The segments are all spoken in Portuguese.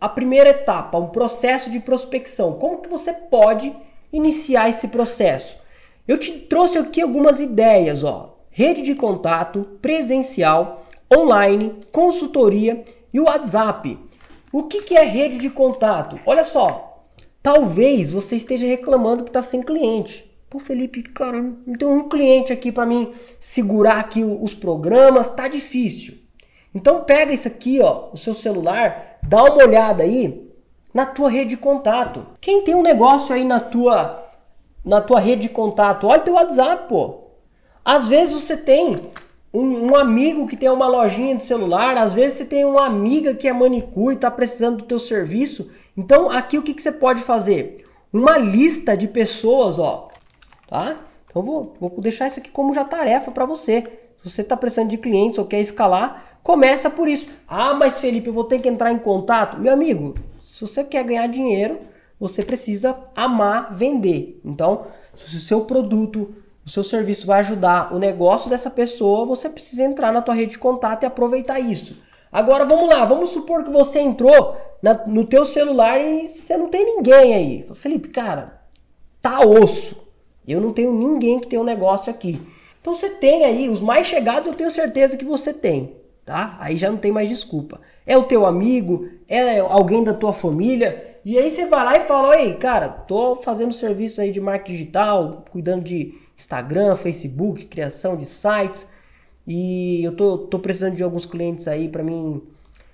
A primeira etapa, o processo de prospecção. Como que você pode iniciar esse processo? Eu te trouxe aqui algumas ideias, ó. Rede de contato, presencial, online, consultoria e o WhatsApp. O que, que é rede de contato? Olha só, talvez você esteja reclamando que está sem cliente. Pô, Felipe, cara, não tem um cliente aqui para mim segurar aqui os programas, tá difícil. Então pega isso aqui, ó, o seu celular, dá uma olhada aí na tua rede de contato. Quem tem um negócio aí na tua na tua rede de contato, olha teu WhatsApp, pô. Às vezes você tem um, um, amigo que tem uma lojinha de celular, às vezes você tem uma amiga que é manicure e está precisando do teu serviço. Então aqui o que, que você pode fazer? Uma lista de pessoas, ó, tá? Então vou, vou deixar isso aqui como já tarefa para você. Se você está precisando de clientes ou quer escalar, Começa por isso. Ah, mas Felipe, eu vou ter que entrar em contato. Meu amigo, se você quer ganhar dinheiro, você precisa amar vender. Então, se o seu produto, o seu serviço vai ajudar o negócio dessa pessoa, você precisa entrar na tua rede de contato e aproveitar isso. Agora vamos lá, vamos supor que você entrou na, no teu celular e você não tem ninguém aí. Felipe, cara, tá osso. Eu não tenho ninguém que tenha um negócio aqui. Então você tem aí, os mais chegados eu tenho certeza que você tem tá? Aí já não tem mais desculpa. É o teu amigo, é alguém da tua família, e aí você vai lá e fala: "Ei, cara, tô fazendo serviço aí de marketing digital, cuidando de Instagram, Facebook, criação de sites, e eu tô, tô precisando de alguns clientes aí para mim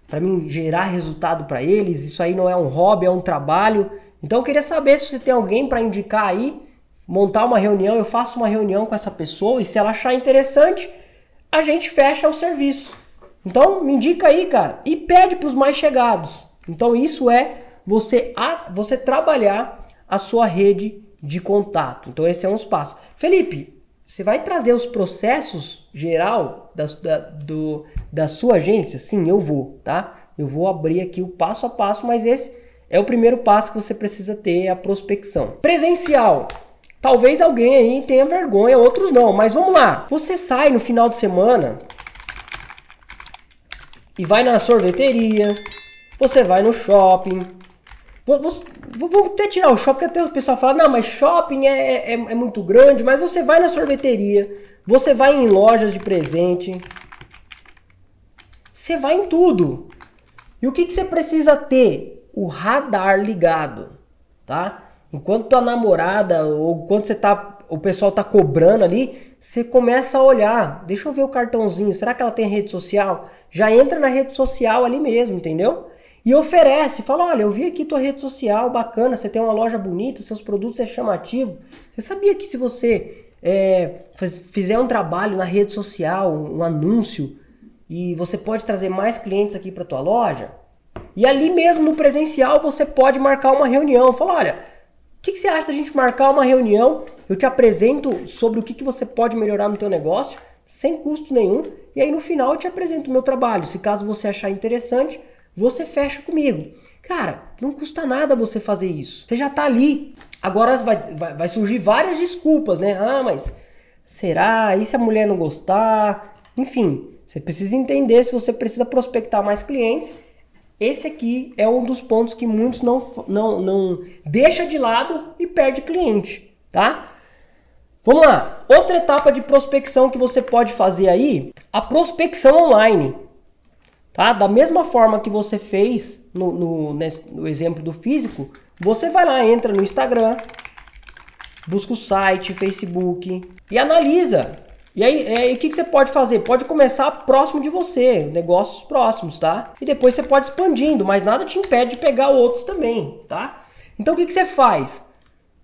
para mim gerar resultado para eles. Isso aí não é um hobby, é um trabalho. Então eu queria saber se você tem alguém para indicar aí, montar uma reunião, eu faço uma reunião com essa pessoa e se ela achar interessante, a gente fecha o serviço. Então, me indica aí, cara, e pede para os mais chegados. Então, isso é você a, você trabalhar a sua rede de contato. Então, esse é um passo. Felipe, você vai trazer os processos geral da, da, do, da sua agência? Sim, eu vou, tá? Eu vou abrir aqui o passo a passo, mas esse é o primeiro passo que você precisa ter, a prospecção. Presencial. Talvez alguém aí tenha vergonha, outros não, mas vamos lá. Você sai no final de semana, e vai na sorveteria, você vai no shopping. Vamos até tirar o shopping, até o pessoal fala, não, mas shopping é, é, é muito grande, mas você vai na sorveteria, você vai em lojas de presente, você vai em tudo. E o que, que você precisa ter? O radar ligado, tá? Enquanto tua namorada ou quando você tá, o pessoal tá cobrando ali, você começa a olhar, deixa eu ver o cartãozinho, será que ela tem rede social? Já entra na rede social ali mesmo, entendeu? E oferece, fala, olha, eu vi aqui tua rede social, bacana, você tem uma loja bonita, seus produtos é chamativo. Você sabia que se você é, fizer um trabalho na rede social, um, anúncio, e você pode trazer mais clientes aqui para tua loja? E ali mesmo no presencial você pode marcar uma reunião, fala, olha, o que, que você acha da gente marcar uma reunião eu te apresento sobre o que, que você pode melhorar no teu negócio, sem custo nenhum, e aí no final eu te apresento o meu trabalho. Se caso você achar interessante, você fecha comigo. Cara, não custa nada você fazer isso. Você já está ali. Agora vai, vai, vai, surgir várias desculpas, né? Ah, mas será? E se a mulher não gostar? Enfim, você precisa entender se você precisa prospectar mais clientes. Esse aqui é um dos pontos que muitos não, não, não deixa de lado e perde cliente, tá? Vamos lá. Outra etapa de prospecção que você pode fazer aí, a prospecção online. Tá? Da mesma forma que você fez no, no, no exemplo do físico, você vai lá, entra no Instagram, busca o site, Facebook e analisa. E aí, é, o que, que você pode fazer? Pode começar próximo de você, negócios próximos, tá? E depois você pode expandindo, mas nada te impede de pegar outros também, tá? Então o que, que você faz?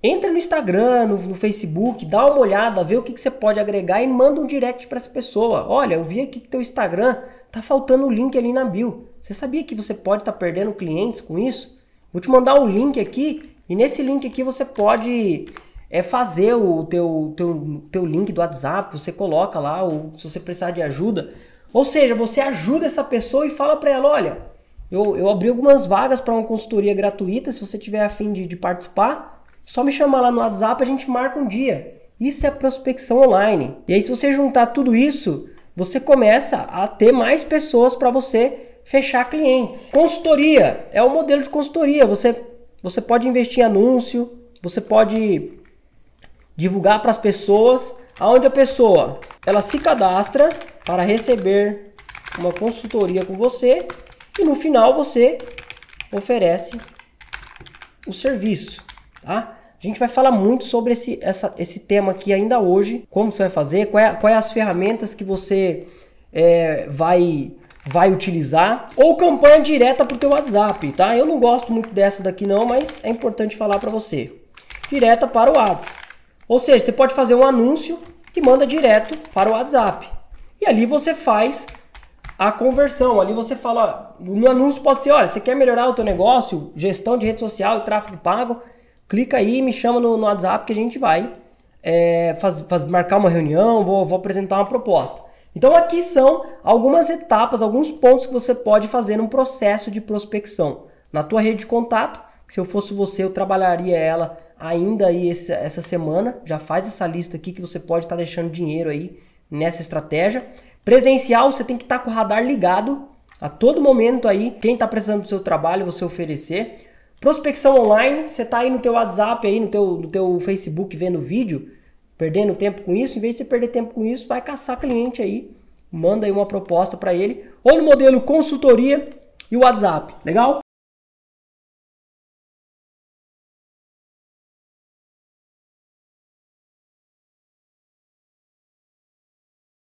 Entra no Instagram, no, no, Facebook, dá uma olhada, vê o que, que você pode agregar e manda um direct para essa pessoa. Olha, eu vi aqui que teu Instagram tá faltando o link ali na bio. Você sabia que você pode estar tá perdendo clientes com isso? Vou te mandar o um link aqui e nesse link aqui você pode é fazer o teu, teu, teu link do WhatsApp, você coloca lá, ou se você precisar de ajuda. Ou seja, você ajuda essa pessoa e fala para ela, olha, eu, eu abri algumas vagas para uma consultoria gratuita, se você tiver afim de, de participar, só me chamar lá no WhatsApp, a gente marca um dia. Isso é prospecção online. E aí, se você juntar tudo isso, você começa a ter mais pessoas para você fechar clientes. Consultoria é o modelo de consultoria. Você, você pode investir em anúncio, você pode divulgar para as pessoas, aonde a pessoa ela se cadastra para receber uma consultoria com você e no final você oferece o serviço, tá? A gente vai falar muito sobre esse, essa, esse tema aqui ainda hoje, como você vai fazer, quais é, qual é as ferramentas que você é, vai vai utilizar ou campanha direta para o teu WhatsApp, tá? Eu não gosto muito dessa daqui não, mas é importante falar para você. Direta para o WhatsApp. Ou seja, você pode fazer um anúncio que manda direto para o WhatsApp. E ali você faz a conversão. Ali você fala, no anúncio pode ser, olha, você quer melhorar o teu negócio, gestão de rede social e tráfego pago, clica aí, me chama no, no WhatsApp que a gente vai é, faz, faz, marcar uma reunião, vou, vou apresentar uma proposta. Então aqui são algumas etapas, alguns pontos que você pode fazer num processo de prospecção. Na tua rede de contato, se eu fosse você, eu trabalharia ela ainda aí esse, essa semana. Já faz essa lista aqui que você pode estar tá deixando dinheiro aí nessa estratégia. Presencial, você tem que estar tá com o radar ligado a todo momento aí. Quem está precisando do seu trabalho, você oferecer. Prospecção online, você está aí no teu WhatsApp, aí no teu, no teu Facebook vendo vídeo perdendo tempo com isso, em vez de você perder tempo com isso, vai caçar cliente aí, manda aí uma proposta para ele, ou no modelo consultoria e WhatsApp, legal?